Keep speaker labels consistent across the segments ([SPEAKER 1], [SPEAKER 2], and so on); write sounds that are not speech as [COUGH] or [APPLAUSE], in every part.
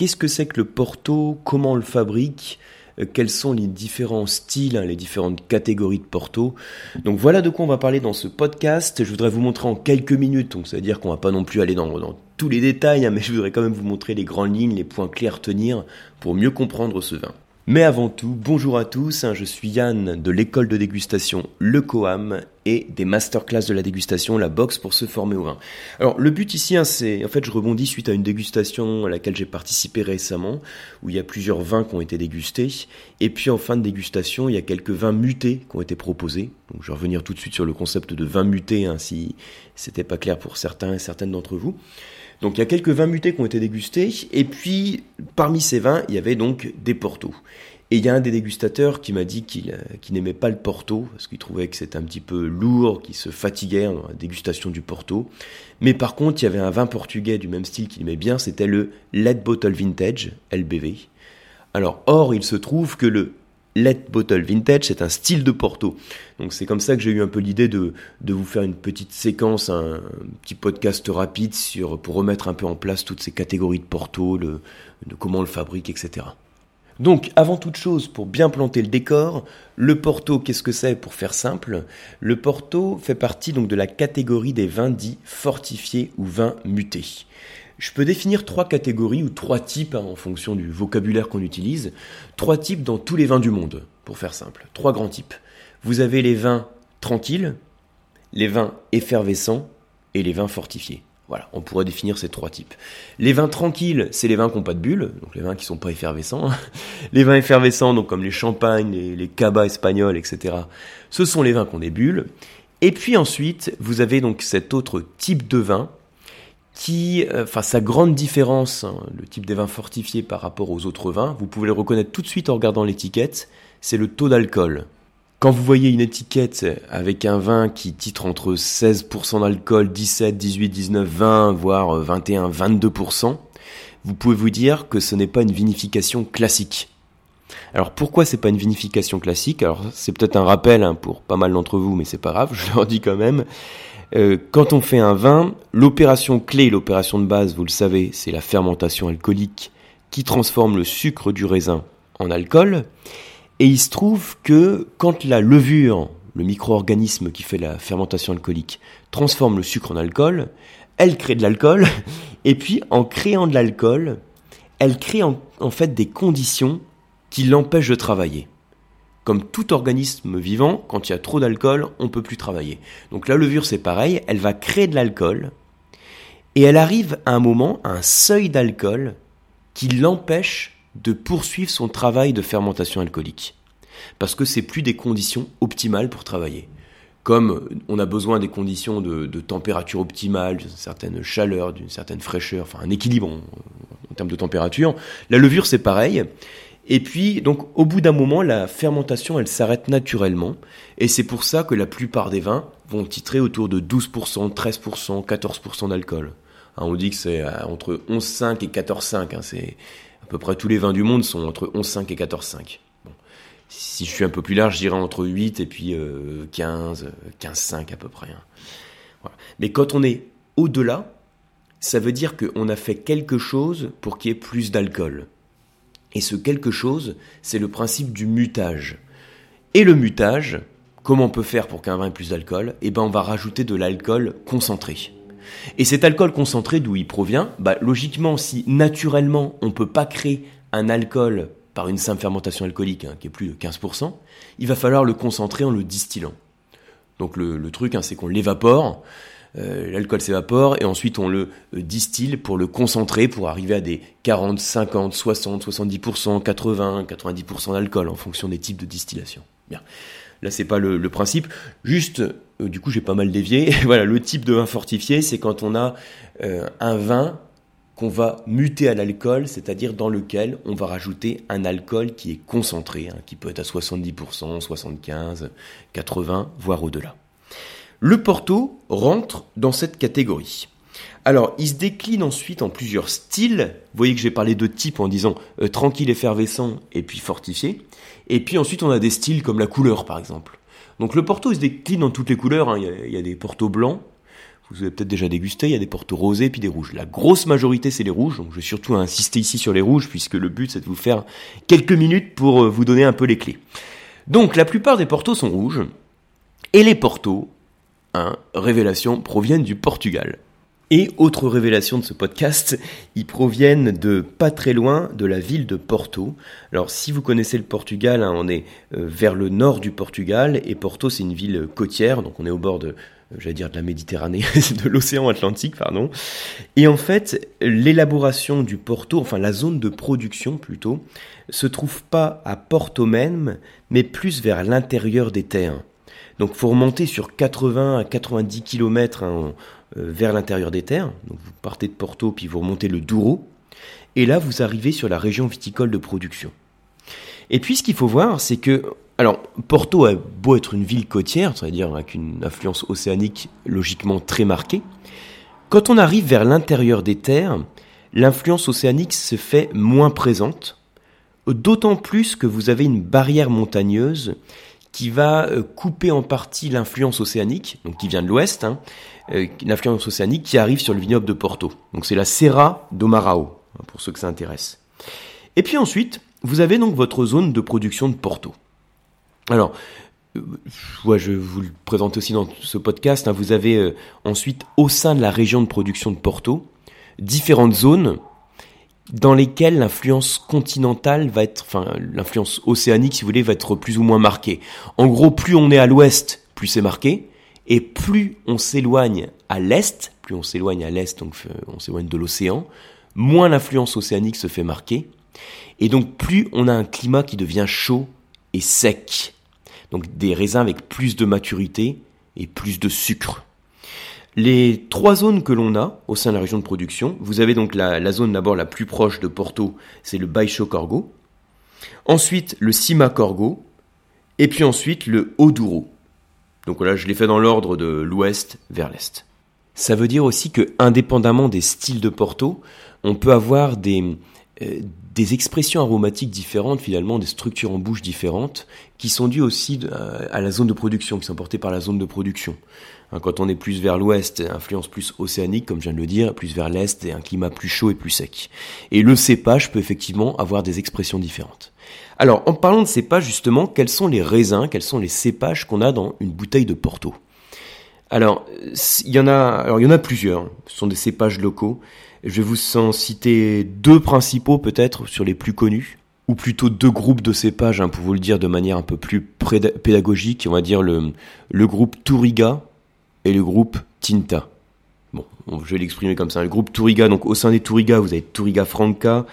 [SPEAKER 1] qu'est-ce que c'est que le Porto, comment on le fabrique, euh, quels sont les différents styles, hein, les différentes catégories de Porto? Donc voilà de quoi on va parler dans ce podcast. Je voudrais vous montrer en quelques minutes, donc ça veut dire qu'on va pas non plus aller dans, tous les détails, hein, mais je voudrais quand même vous montrer les grandes lignes, les points clairs à tenir pour mieux comprendre ce vin. Mais avant tout, bonjour à tous, hein, je suis Yann de l'école de dégustation Le Coam et des masterclass de la dégustation, la box pour se former au vin. Alors le but ici, hein, c'est en fait je rebondis suite à une dégustation à laquelle j'ai participé récemment, où il y a plusieurs vins qui ont été dégustés, et puis en fin de dégustation, il y a quelques vins mutés qui ont été proposés. Donc je vais revenir tout de suite sur le concept de vin muté, hein, si c'était pas clair pour certains et certaines d'entre vous. Donc il y a quelques vins mutés qui ont été dégustés, et puis parmi ces vins, il y avait donc des Portos. Et il y a un des dégustateurs qui m'a dit qu'il euh, n'aimait pas le Porto, parce qu'il trouvait que c'était un petit peu lourd, qu'il se fatiguait dans la dégustation du Porto. Mais par contre, il y avait un vin portugais du même style qu'il aimait bien, c'était le Lead Bottle Vintage, LBV. Alors, or, il se trouve que le Let Bottle Vintage, c'est un style de Porto. Donc c'est comme ça que j'ai eu un peu l'idée de, vous faire une petite séquence, un, petit podcast rapide pour remettre un peu en place toutes ces catégories de Porto, de comment on le fabrique, etc. Donc, avant toute chose, pour bien planter le décor, le Porto, qu'est-ce que c'est pour faire simple? Le Porto fait partie donc de la catégorie des vins dits fortifiés ou vins mutés. Je peux définir trois catégories ou trois types hein, en fonction du vocabulaire qu'on utilise. Trois types dans tous les vins du monde, pour faire simple. Trois grands types. Vous avez les vins tranquilles, les vins effervescents et les vins fortifiés. Voilà, on pourrait définir ces trois types. Les vins tranquilles, c'est les vins qui n'ont pas de bulles, donc les vins qui sont pas effervescents. [LAUGHS] les vins effervescents, donc comme les champagnes, les, les cabas espagnols, etc. Ce sont les vins qui ont des bulles. Et puis ensuite, vous avez donc cet autre type de vin qui, euh, enfin sa grande différence, hein, le type des vins fortifiés par rapport aux autres vins, vous pouvez le reconnaître tout de suite en regardant l'étiquette, c'est le taux d'alcool. Quand vous voyez une étiquette avec un vin qui titre entre 16% d'alcool, 17, 18, 19, 20, voire 21, 22%, vous pouvez vous dire que ce n'est pas une vinification classique. Alors pourquoi c'est pas une vinification classique? Alors c'est peut-être un rappel hein, pour pas mal d'entre vous, mais c'est pas grave, [LAUGHS] je leur dis quand même. Euh, quand on fait un vin, l'opération clé, l'opération de base, vous le savez, c'est la fermentation alcoolique qui transforme le sucre du raisin en alcool. Et il se trouve que quand la levure, le micro-organisme qui fait la fermentation alcoolique, transforme le sucre en alcool, elle crée de l'alcool, [LAUGHS] et puis en créant de l'alcool, elle crée en, fait des conditions qui l'empêchent de travailler. Comme tout organisme vivant, quand il y a trop d'alcool, on ne peut plus travailler. Donc la levure, c'est pareil, elle va créer de l'alcool, et elle arrive à un moment, à un seuil d'alcool, qui l'empêche de poursuivre son travail de fermentation alcoolique. Parce que c'est plus des conditions optimales pour travailler. Comme on a besoin des conditions de, température optimale, d'une certaine chaleur, d'une certaine fraîcheur, enfin un équilibre en termes de température, la levure c'est pareil. Et puis, donc, au bout d'un moment, la fermentation, elle s'arrête naturellement. Et c'est pour ça que la plupart des vins vont titrer autour de 12%, 13%, 14% d'alcool. Hein, on dit que c'est euh, entre 11,5 et 14,5. Hein, c'est peu près tous les vins du monde sont entre 11,5 et 14,5. Bon. Si je suis un peu plus large, je dirais entre 8 et puis 15, euh, 15,5 à peu près. Hein. Mais quand on est au-delà, ça veut dire qu'on a fait quelque chose pour qu'il y ait plus d'alcool. Et ce quelque chose, c'est le principe du mutage. Et le mutage, comment on peut faire pour qu'un vin ait plus d'alcool? Eh ben, on va rajouter de l'alcool concentré. Et cet alcool concentré, d'où il provient bah, Logiquement, si naturellement on ne peut pas créer un alcool par une simple fermentation alcoolique, hein, qui est plus de 15%, il va falloir le concentrer en le distillant. Donc le, truc, hein, c'est qu'on l'évapore, euh, l'alcool s'évapore et ensuite on le euh, distille pour le concentrer pour arriver à des 40, 50, 60, 70%, 80, 90% d'alcool en fonction des types de distillation. Là, c'est pas le, principe. Juste, euh, du coup, j'ai pas mal dévié. [LAUGHS] voilà, le type de vin fortifié, c'est quand on a un vin qu'on va muter à l'alcool, c'est-à-dire dans lequel on va rajouter un alcool qui est concentré, hein, qui peut être à 70%, 75, 80, voire au-delà. Le Porto rentre dans cette catégorie. Alors, il se décline ensuite en plusieurs styles. Vous voyez que j'ai parlé de types en disant euh, tranquille, effervescent et puis fortifié. Et puis ensuite, on a des styles comme la couleur, par exemple. Donc le Porto, il se décline dans toutes les couleurs. Hein. Il, y a, des Porto blancs. vous avez peut-être déjà dégusté, il y a des Porto rosés puis des rouges. La grosse majorité c'est les rouges, donc je vais surtout insister ici sur les rouges puisque le but c'est de vous faire quelques minutes pour euh, vous donner un peu les clés. Donc la plupart des Portos sont rouges et les Portos, hein, révélation, proviennent du Portugal. Et autre révélation de ce podcast, ils proviennent de pas très loin de la ville de Porto. Alors si vous connaissez le Portugal, hein, on est euh, vers le nord du Portugal et Porto c'est une ville côtière, donc on est au bord de, euh, j'allais dire de la Méditerranée, [LAUGHS] de l'océan Atlantique, pardon. Et en fait, l'élaboration du Porto, enfin la zone de production plutôt, se trouve pas à Porto même, mais plus vers l'intérieur des terres. Donc faut remonter sur 80 à 90 km hein, vers l'intérieur des terres. Vous partez de Porto puis vous remontez le Douro. Et là vous arrivez sur la région viticole de production. Et puis ce qu'il faut voir, c'est que alors Porto a beau être une ville côtière, c'est-à-dire avec une influence océanique logiquement très marquée, quand on arrive vers l'intérieur des terres, l'influence océanique se fait moins présente, d'autant plus que vous avez une barrière montagneuse qui va euh, couper en partie l'influence océanique, donc qui vient de l'ouest, hein, euh, l'influence océanique qui arrive sur le vignoble de Porto. Donc c'est la Serra do Marao, hein, pour ceux que ça intéresse. Et puis ensuite, vous avez donc votre zone de production de Porto. Alors, euh, je vous le présenter aussi dans ce podcast. Hein, vous avez ensuite, au sein de la région de production de Porto, différentes zones dans lesquelles l'influence continentale va être, enfin l'influence océanique si vous voulez, va être plus ou moins marquée. En gros, plus on est à l'ouest, plus c'est marqué, et plus on s'éloigne à l'est, plus on s'éloigne à l'est, donc euh, on s'éloigne de l'océan, moins l'influence océanique se fait marquer, et donc plus on a un climat qui devient chaud et sec. Donc des raisins avec plus de maturité et plus de sucre. Les trois zones que l'on a au sein de la région de production, vous avez donc la, zone d'abord la plus proche de Porto, c'est le Baixo Corgo. Ensuite, le Cima Corgo. Et puis ensuite, le Haut-Douro. Donc voilà, je l'ai fait dans l'ordre de l'ouest vers l'est. Ça veut dire aussi que, indépendamment des styles de Porto, on peut avoir des, euh, des expressions aromatiques différentes, finalement, des structures en bouche différentes, qui sont dues aussi euh, à la zone de production, qui sont portées par la zone de production. Hein, quand on est plus vers l'ouest, influence plus océanique, comme je viens de le dire, plus vers l'est, et un climat plus chaud et plus sec. Et le cépage peut effectivement avoir des expressions différentes. Alors, en parlant de cépage, justement, quels sont les raisins, quels sont les cépages qu'on a dans une bouteille de Porto? Alors, il y en a, alors il y en a plusieurs. Ce sont des cépages locaux. Je vais vous en citer deux principaux peut-être sur les plus connus, ou plutôt deux groupes de cépages, hein, pour vous le dire de manière un peu plus pédagogique. On va dire le, groupe Touriga et le groupe Tinta. Bon, je vais l'exprimer comme ça. Le groupe Touriga, donc au sein des Touriga, vous avez Touriga Franca,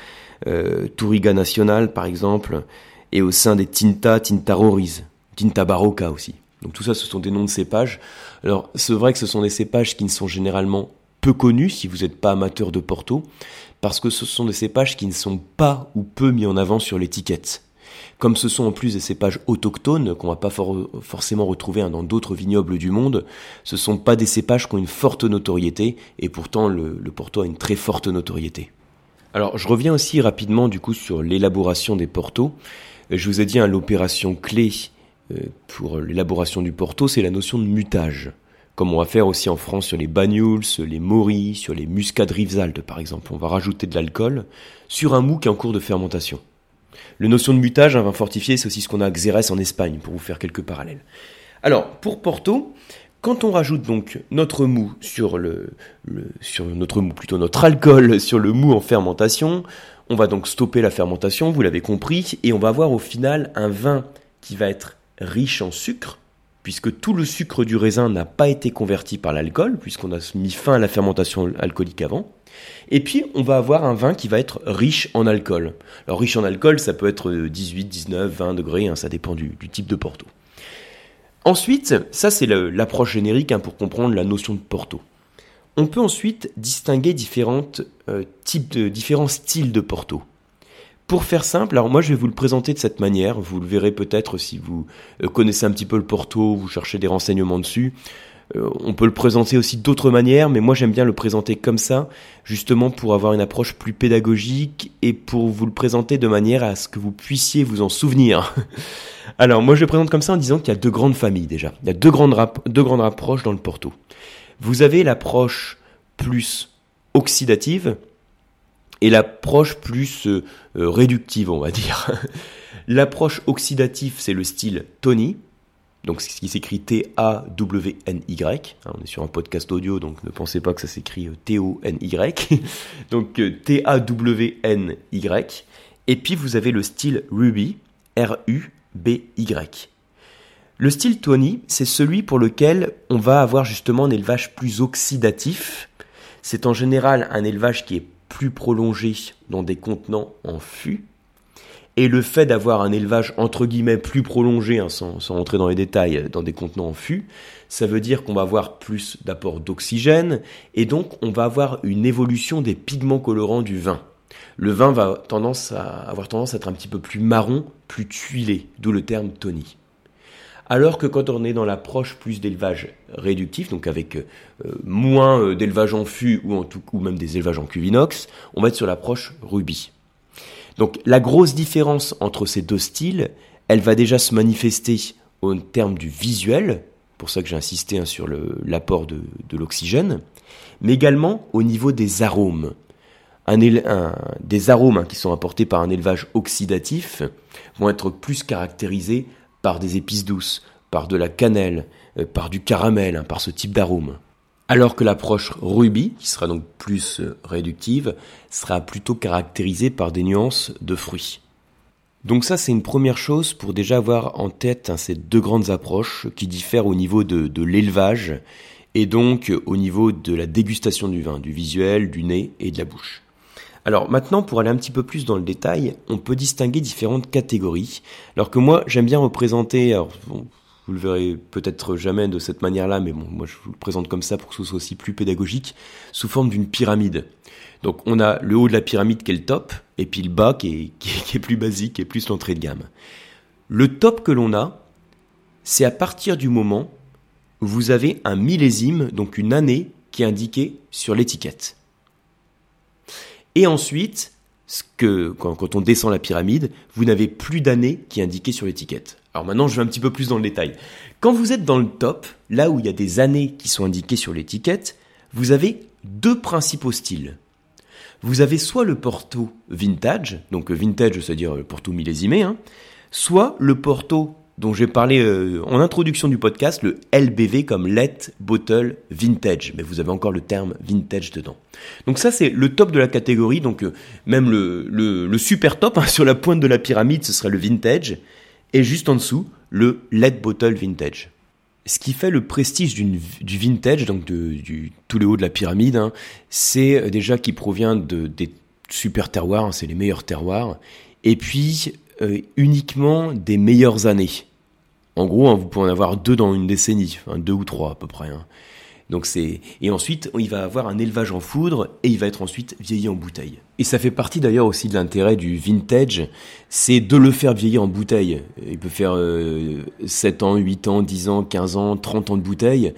[SPEAKER 1] euh, Touriga National par exemple, et au sein des Tinta, Tinta Roriz, Tinta Barroca aussi. Donc tout ça, ce sont des noms de cépages. Alors c'est vrai que ce sont des cépages qui ne sont généralement peu connus si vous n'êtes pas amateur de Porto, parce que ce sont des cépages qui ne sont pas ou peu mis en avant sur l'étiquette. Comme ce sont en plus des cépages autochtones qu'on va pas forcément retrouver hein, dans d'autres vignobles du monde, ce sont pas des cépages qui ont une forte notoriété et pourtant le, Porto a une très forte notoriété. Alors je reviens aussi rapidement du coup sur l'élaboration des Portos. Je vous ai dit hein, l'opération clé euh, pour l'élaboration du Porto, c'est la notion de mutage comme on va faire aussi en France sur les Banyuls, les Moris, sur les Muscades Rivesaltes par exemple. On va rajouter de l'alcool sur un mou qui est en cours de fermentation. Le notion de mutage, un vin fortifié, c'est aussi ce qu'on a à Xérès en Espagne, pour vous faire quelques parallèles. Alors, pour Porto, quand on rajoute donc notre mou sur le, notre mou, plutôt notre alcool [LAUGHS] sur le mou en fermentation, on va donc stopper la fermentation, vous l'avez compris, et on va avoir au final un vin qui va être riche en sucre, puisque tout le sucre du raisin n'a pas été converti par l'alcool, puisqu'on a mis fin à la fermentation alcoolique avant. Et puis, on va avoir un vin qui va être riche en alcool. Alors, riche en alcool, ça peut être 18, 19, 20 degrés, hein, ça dépend du, type de Porto. Ensuite, ça c'est l'approche générique hein, pour comprendre la notion de Porto. On peut ensuite distinguer euh, types différents styles de Porto. Pour faire simple, alors moi je vais vous le présenter de cette manière, vous le verrez peut-être si vous euh, connaissez un petit peu le Porto, vous cherchez des renseignements dessus. Euh, on peut le présenter aussi d'autres manières, mais moi j'aime bien le présenter comme ça, justement pour avoir une approche plus pédagogique et pour vous le présenter de manière à ce que vous puissiez vous en souvenir. [LAUGHS] Alors moi je le présente comme ça en disant qu'il y a deux grandes familles déjà, il y a deux grandes, deux grandes approches dans le Porto. vous avez l'approche plus oxydative et l'approche plus euh, euh, réductive, on va dire. [LAUGHS] l'approche oxydative, c'est le style Tony, donc ce qui s'écrit T-A-W-N-Y. Hein, on est sur un podcast audio, donc ne pensez pas que ça s'écrit euh, T-O-N-Y. [LAUGHS] donc T-A-W-N-Y. Et puis vous avez le style Ruby, R-U-B-Y. Le style Tony, c'est celui pour lequel on va avoir justement un élevage plus oxydatif. C'est en général un élevage qui est plus prolongé dans des contenants en fût. Et le fait d'avoir un élevage entre guillemets plus prolongé, hein, sans, sans, rentrer dans les détails, dans des contenants en fût, ça veut dire qu'on va avoir plus d'apport d'oxygène et donc on va avoir une évolution des pigments colorants du vin. Le vin va tendance à avoir tendance à être un petit peu plus marron, plus tuilé, d'où le terme Tony. Alors que quand on est dans l'approche plus d'élevage réductif, donc avec euh, moins euh, d'élevage en fût ou, en tout, ou même des élevages en cuvinox, on va être sur l'approche rubis. Donc la grosse différence entre ces deux styles, elle va déjà se manifester au terme du visuel, pour ça que j'ai insisté hein, sur l'apport de, l'oxygène, mais également au niveau des arômes. des arômes hein, qui sont apportés par un élevage oxydatif vont être plus caractérisés par des épices douces, par de la cannelle, euh, par du caramel, hein, par ce type d'arôme. Alors que l'approche rubis, qui sera donc plus euh, réductive, sera plutôt caractérisée par des nuances de fruits. Donc ça c'est une première chose pour déjà avoir en tête hein, ces deux grandes approches qui diffèrent au niveau de l'élevage et donc au niveau de la dégustation du vin, du visuel, du nez et de la bouche. Alors maintenant, pour aller un petit peu plus dans le détail, on peut distinguer différentes catégories. Alors que moi, j'aime bien représenter, vous le verrez peut-être jamais de cette manière-là, mais bon, moi je vous le présente comme ça pour que ce soit aussi plus pédagogique, sous forme d'une pyramide. Donc on a le haut de la pyramide qui est le top, et puis le bas qui est, qui est plus basique, qui est plus l'entrée de gamme. Le top que l'on a, c'est à partir du moment où vous avez un millésime, donc une année, qui est indiquée sur l'étiquette. Et ensuite, quand, on descend la pyramide, vous n'avez plus d'année qui est indiquée sur l'étiquette. Alors maintenant, je vais un petit peu plus dans le détail. Quand vous êtes dans le top, là où il y a des années qui sont indiquées sur l'étiquette, vous avez deux principaux styles. Vous avez soit le Porto vintage, donc vintage, c'est-à-dire le Porto millésimé, hein, soit le Porto dont j'ai parlé euh, en introduction du podcast, le LBV comme Let Bottle Vintage. Mais vous avez encore le terme vintage dedans. Donc ça, c'est le top de la catégorie. Donc euh, même le, le, super top, hein, [LAUGHS] sur la pointe de la pyramide, ce serait le vintage. Et juste en dessous, le Let Bottle Vintage. Ce qui fait le prestige du vintage, donc de, du, tout le haut de la pyramide, hein, c'est euh, déjà qui provient de, des super terroirs, hein, c'est les meilleurs terroirs. Et puis, uniquement des meilleures années. En gros, hein, vous pouvez en avoir deux dans une décennie, deux ou trois à peu près. Hein. Donc c'est et ensuite il va avoir un élevage en foudre et il va être ensuite vieilli en bouteille. Et ça fait partie d'ailleurs aussi de l'intérêt du vintage, c'est de le faire vieillir en bouteille. Il peut faire 7 euh, ans, 8 ans, 10 ans, 15 ans, 30 ans de bouteille.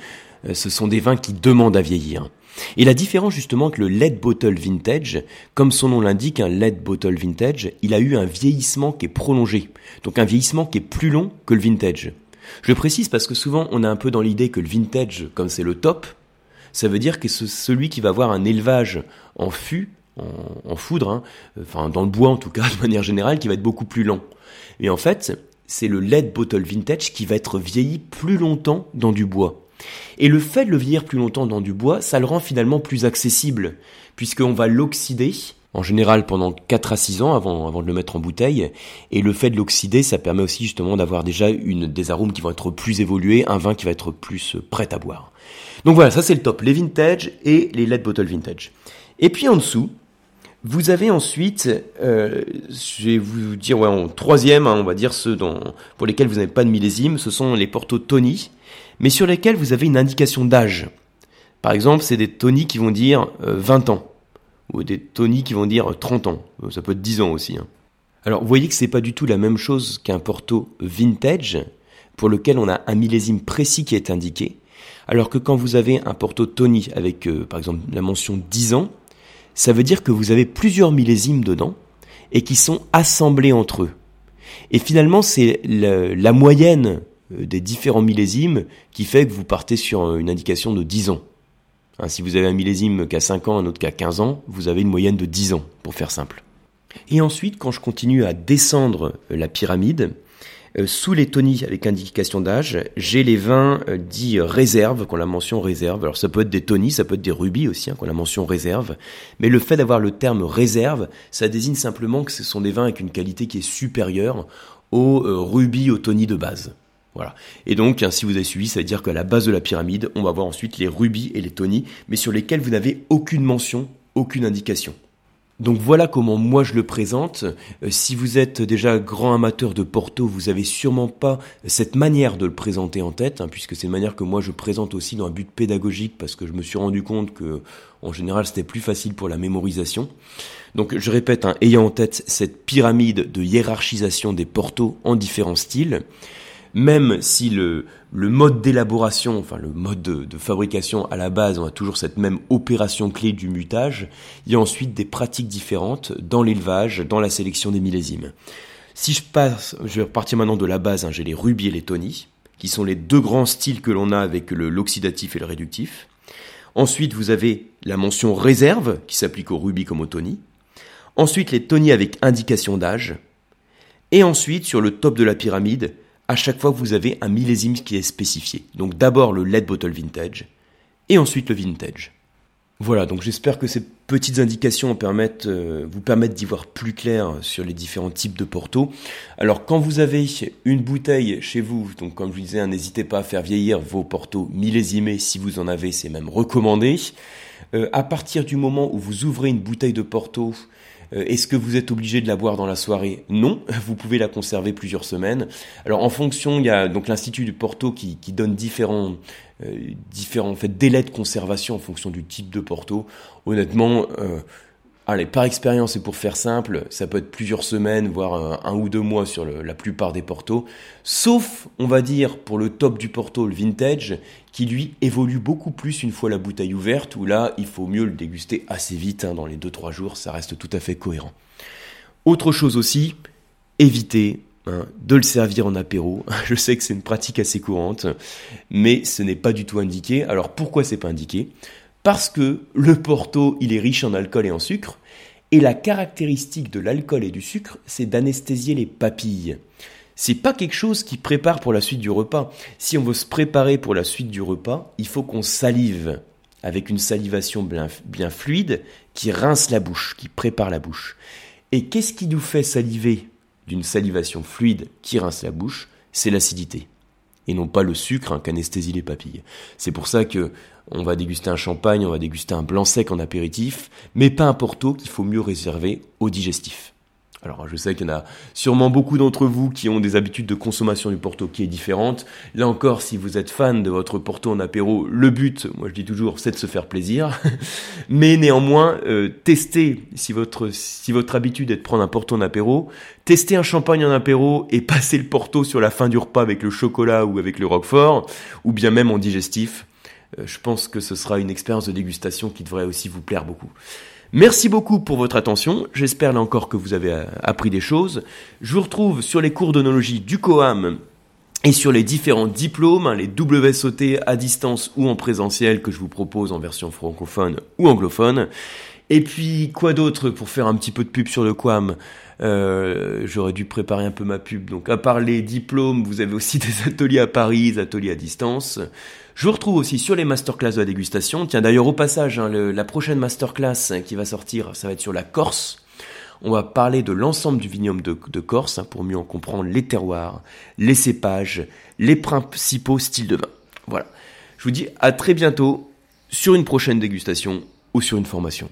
[SPEAKER 1] Euh, ce sont des vins qui demandent à vieillir. Et la différence justement avec le lead bottle vintage, comme son nom l'indique, un lead bottle vintage, il a eu un vieillissement qui est prolongé. Donc un vieillissement qui est plus long que le vintage. Je précise parce que souvent on a un peu dans l'idée que le vintage, comme c'est le top, ça veut dire que c'est celui qui va avoir un élevage en fût, en, foudre, hein, enfin dans le bois en tout cas [LAUGHS] de manière générale, qui va être beaucoup plus lent. Et en fait, c'est le lead bottle vintage qui va être vieilli plus longtemps dans du bois. Et le fait de le vieillir plus longtemps dans du bois, ça le rend finalement plus accessible, puisqu'on va l'oxyder, en général pendant 4 à 6 ans avant, avant de le mettre en bouteille. Et le fait de l'oxyder, ça permet aussi justement d'avoir déjà une, des arômes qui vont être plus évolués, un vin qui va être plus prêt à boire. Donc voilà, ça c'est le top, les vintage et les lead bottle vintage. Et puis en dessous, vous avez ensuite, euh, je vais vous dire, en troisième, hein, on va dire ceux pour lesquels vous n'avez pas de millésime, ce sont les Porto Tony, mais sur lesquels vous avez une indication d'âge. Par exemple, c'est des Tony qui vont dire 20 euh, ans, ou des Tony qui vont dire 30 ans, euh, ça peut être 10 ans aussi. Hein. Alors, vous voyez que c'est pas du tout la même chose qu'un Porto vintage, pour lequel on a un millésime précis qui est indiqué, alors que quand vous avez un Porto Tony avec, par exemple, la mention 10 ans, ça veut dire que vous avez plusieurs millésimes dedans et qui sont assemblés entre eux. Et finalement, c'est la, moyenne euh, des différents millésimes qui fait que vous partez sur une indication de 10 ans. Hein, si vous avez un millésime qui a 5 ans, un autre qui a 15 ans, vous avez une moyenne de 10 ans, pour faire simple. Et ensuite, quand je continue à descendre la pyramide, euh, sous les tonnies avec indication d'âge, j'ai les vins euh, dits réserves, qu'on la mention réserve. Alors ça peut être des tonnies, ça peut être des rubis aussi, hein, qu'on la mention réserve. Mais le fait d'avoir le terme réserve, ça désigne simplement que ce sont des vins avec une qualité qui est supérieure aux euh, rubis, aux tonnies de base. Voilà. Et donc, hein, si vous avez suivi, ça veut dire qu'à la base de la pyramide, on va voir ensuite les rubis et les tonnies, mais sur lesquels vous n'avez aucune mention, aucune indication. Donc voilà comment moi je le présente. Euh, si vous êtes déjà grand amateur de Porto, vous avez sûrement pas cette manière de le présenter en tête, hein, puisque c'est une manière que moi je présente aussi dans un but pédagogique, parce que je me suis rendu compte que en général c'était plus facile pour la mémorisation. Donc je répète, hein, ayant en tête cette pyramide de hiérarchisation des Portos en différents styles, même si le, mode d'élaboration, enfin le mode de, fabrication à la base, on a toujours cette même opération clé du mutage, il y a ensuite des pratiques différentes dans l'élevage, dans la sélection des millésimes. Si je passe, je vais repartir maintenant de la base, hein, j'ai les rubis et les tonnies, qui sont les deux grands styles que l'on a avec l'oxydatif et le réductif. Ensuite, vous avez la mention réserve, qui s'applique aux rubis comme aux tonnies. Ensuite, les tonnies avec indication d'âge. Et ensuite, sur le top de la pyramide, à chaque fois vous avez un millésime qui est spécifié. Donc d'abord le lead bottle vintage et ensuite le vintage. Voilà, donc j'espère que ces petites indications euh, vous permettent d'y voir plus clair sur les différents types de Porto. Alors quand vous avez une bouteille chez vous, donc comme je vous disais, n'hésitez pas à faire vieillir vos Porto millésimés si vous en avez, c'est même recommandé. Euh, à partir du moment où vous ouvrez une bouteille de Porto, est-ce que vous êtes obligé de la boire dans la soirée Non, [LAUGHS] vous pouvez la conserver plusieurs semaines. Alors en fonction, il y a donc l'Institut du Porto qui, donne différents, euh, différents délais de conservation en fonction du type de Porto. Honnêtement, euh, Allez, par expérience et pour faire simple, ça peut être plusieurs semaines, voire un, ou deux mois sur la plupart des portos. Sauf, on va dire, pour le top du porto, le vintage, qui lui évolue beaucoup plus une fois la bouteille ouverte, où là, il faut mieux le déguster assez vite, hein, dans les 2-3 jours, ça reste tout à fait cohérent. Autre chose aussi, évitez hein, de le servir en apéro. [LAUGHS] Je sais que c'est une pratique assez courante, mais ce n'est pas du tout indiqué. Alors pourquoi c'est pas indiqué? Parce que le Porto, il est riche en alcool et en sucre, et la caractéristique de l'alcool et du sucre, c'est d'anesthésier les papilles. C'est pas quelque chose qui prépare pour la suite du repas. Si on veut se préparer pour la suite du repas, il faut qu'on salive avec une salivation bien, bien fluide qui rince la bouche, qui prépare la bouche. Et qu'est-ce qui nous fait saliver d'une salivation fluide qui rince la bouche? C'est l'acidité et non pas le sucre hein, qu'anesthésie les papilles. C'est pour ça que on va déguster un champagne, on va déguster un blanc sec en apéritif, mais pas un porto qu'il faut mieux réserver au digestif. Alors je sais qu'il y en a sûrement beaucoup d'entre vous qui ont des habitudes de consommation du Porto qui est différente. Là encore, si vous êtes fan de votre Porto en apéro, le but, moi je dis toujours, c'est de se faire plaisir. [LAUGHS] Mais néanmoins, euh, testez, si votre, si votre habitude est de prendre un Porto en apéro, testez un champagne en apéro et [LAUGHS] passez le Porto sur la fin du repas avec le chocolat ou avec le Roquefort, ou bien même en digestif. Euh, je pense que ce sera une expérience de dégustation qui devrait aussi vous plaire beaucoup. Merci beaucoup pour votre attention. J'espère là encore que vous avez euh, appris des choses. Je vous retrouve sur les cours d'onologie du COAM et sur les différents diplômes, hein, les WSOT à distance ou en présentiel que je vous propose en version francophone ou anglophone. Et puis quoi d'autre pour faire un petit peu de pub sur le QAM euh, J'aurais dû préparer un peu ma pub. Donc à part les diplômes, vous avez aussi [LAUGHS] des ateliers à Paris, des ateliers à distance. Je vous retrouve aussi sur les masterclass de la dégustation. Tiens d'ailleurs au passage, hein, la prochaine masterclass qui va sortir, ça va être sur la Corse. On va parler de l'ensemble du vignoble de, Corse hein, pour mieux en comprendre les terroirs, les cépages, les principaux styles de vin. Voilà. Je vous dis à très bientôt sur une prochaine dégustation ou sur une formation.